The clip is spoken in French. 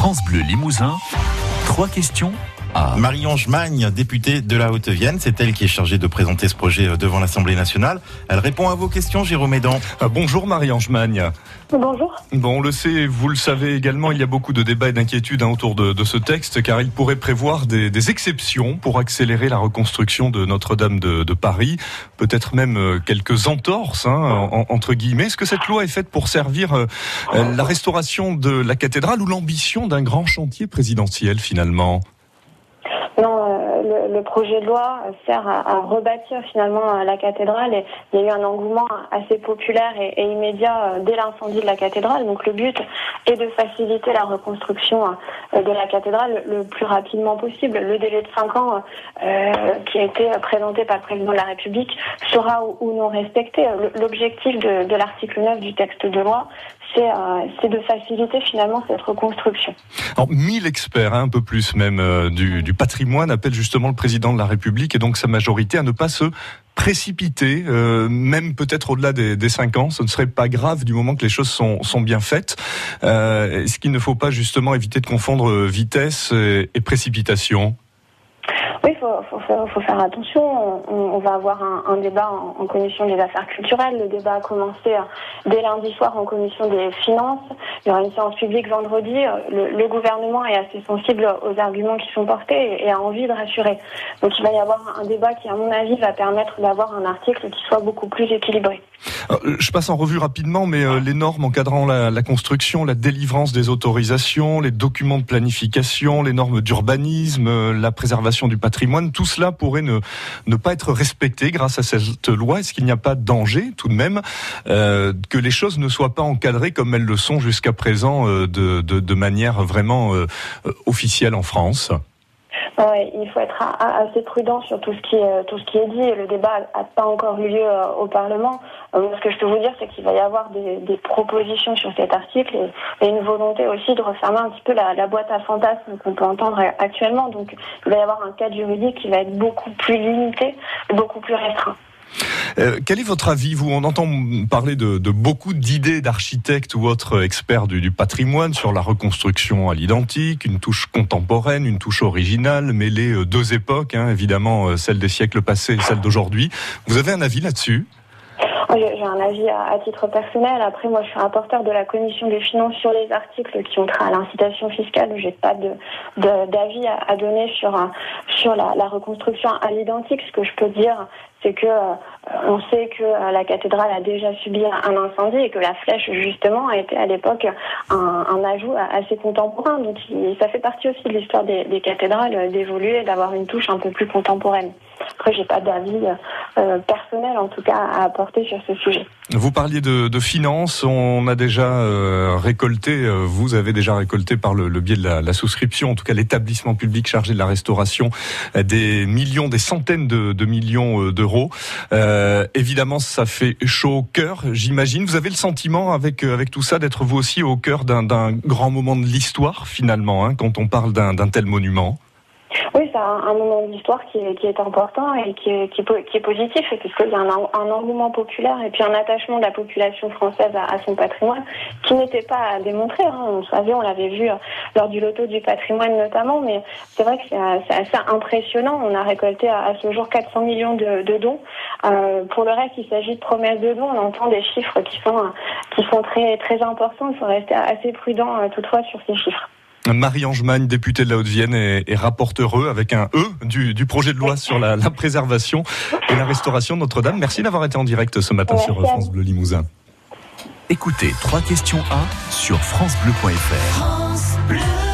France Bleu Limousin, trois questions à Marie-Ange Magne, députée de la Haute-Vienne, c'est elle qui est chargée de présenter ce projet euh, devant l'Assemblée nationale. Elle répond à vos questions, Jérôme Edan. Ah, bonjour Marie-Ange Magne. Bonjour. Bon, on le sait, vous le savez également, il y a beaucoup de débats et d'inquiétudes hein, autour de, de, ce texte, car il pourrait prévoir des, des, exceptions pour accélérer la reconstruction de Notre-Dame de, de, Paris, peut-être même euh, quelques entorses, hein, en, entre guillemets. Est-ce que cette loi est faite pour servir euh, la restauration de la cathédrale ou l'ambition d'un grand chantier présidentiel finalement? Non, euh, le, le, projet de loi sert à, rebâtir finalement la cathédrale et il y a eu un engouement assez populaire et, immédiat dès l'incendie de la cathédrale. Donc le but est de faciliter la reconstruction de la cathédrale le plus rapidement possible. Le délai de 5 ans euh, qui a été présenté par le président de la République sera ou, non respecté. L'objectif de, l'article 9 du texte de loi, c'est euh, de faciliter finalement cette reconstruction. Alors, 1000 experts, hein, un peu plus même, euh, du, du, patrimoine appellent justement le président de la République et donc sa majorité à ne pas se précipiter, euh, même peut-être au-delà des, des 5 ans. Ce ne serait pas grave du moment que les choses sont, bien faites. Euh, Est-ce qu'il ne faut pas justement éviter de confondre vitesse et précipitation? Oui, il faut, faut, faut, faire attention. On, on va avoir un, un débat en, en, commission des affaires culturelles. Le débat a commencé dès lundi soir en commission des finances. Il y aura une séance publique vendredi. Le, le gouvernement est assez sensible aux arguments qui sont portés et a envie de rassurer. Donc il va y avoir un débat qui, à mon avis, va permettre d'avoir un article qui soit beaucoup plus équilibré. Alors, je passe en revue rapidement, mais euh, les normes encadrant la, construction, la délivrance des autorisations, les documents de planification, les normes d'urbanisme, euh, la préservation du patrimoine, tout cela pourrait ne, pas être respecté grâce à cette loi. Est-ce qu'il n'y a pas de danger, tout de même, euh, que les choses ne soient pas encadrées comme elles le sont jusqu'à présent euh, de, manière vraiment euh, officielle en France? Ouais, il faut être assez prudent sur tout ce qui est, tout ce qui est dit. Le débat n'a pas encore eu lieu au Parlement. Ce que je peux vous dire, c'est qu'il va y avoir des, propositions sur cet article et, une volonté aussi de refermer un petit peu la, boîte à fantasmes qu'on peut entendre actuellement. Donc, il va y avoir un cadre juridique qui va être beaucoup plus limité, beaucoup plus restreint. Euh, quel est votre avis Vous, on entend parler de, beaucoup d'idées d'architectes ou autres experts du, patrimoine sur la reconstruction à l'identique, une touche contemporaine, une touche originale, mêlée deux époques, hein, évidemment celle des siècles passés et celle d'aujourd'hui. Vous avez un avis là-dessus? J'ai un avis à, titre personnel. Après, moi, je suis rapporteur de la commission des finances sur les articles qui ont trait à l'incitation fiscale. J'ai pas de d'avis à, donner sur sur la, reconstruction à l'identique. Ce que je peux dire, c'est que euh, on sait que euh, la cathédrale a déjà subi un incendie et que la flèche justement a été à l'époque un, ajout assez contemporain. Donc il, ça fait partie aussi de l'histoire des, des, cathédrales euh, d'évoluer d'avoir une touche un peu plus contemporaine. Après, j'ai pas d'avis euh, personnel en tout cas à apporter sur ce sujet. Vous parliez de, de finances, on a déjà euh, récolté, vous avez déjà récolté par le, le biais de la, la, souscription, en tout cas l'établissement public chargé de la restauration, des millions, des centaines de, de millions d'euros. Euh, évidemment, ça fait chaud au cœur, j'imagine. Vous avez le sentiment, avec, avec tout ça, d'être vous aussi au cœur d'un grand moment de l'histoire, finalement, hein, quand on parle d'un tel monument? Un, moment de l'histoire qui, qui, est important et qui est, qui, qui est positif, puisqu'il y a un, engouement populaire et puis un attachement de la population française à, son patrimoine qui n'était pas à démontrer. Hein. On savait, on l'avait vu lors du loto du patrimoine notamment, mais c'est vrai que c'est assez impressionnant. On a récolté à, ce jour 400 millions de, dons. Euh, pour le reste, il s'agit de promesses de dons. On entend des chiffres qui sont, qui sont très, très importants. Il faut rester assez prudent euh, toutefois sur ces chiffres. Marie-Ange Magne, députée de la Haute-Vienne et, et rapporteureux avec un E du, du projet de loi sur la, la, préservation et la restauration de Notre-Dame. Merci d'avoir été en direct ce matin sur France Bleu Limousin. Écoutez, trois questions A sur francebleu.fr. France Bleu.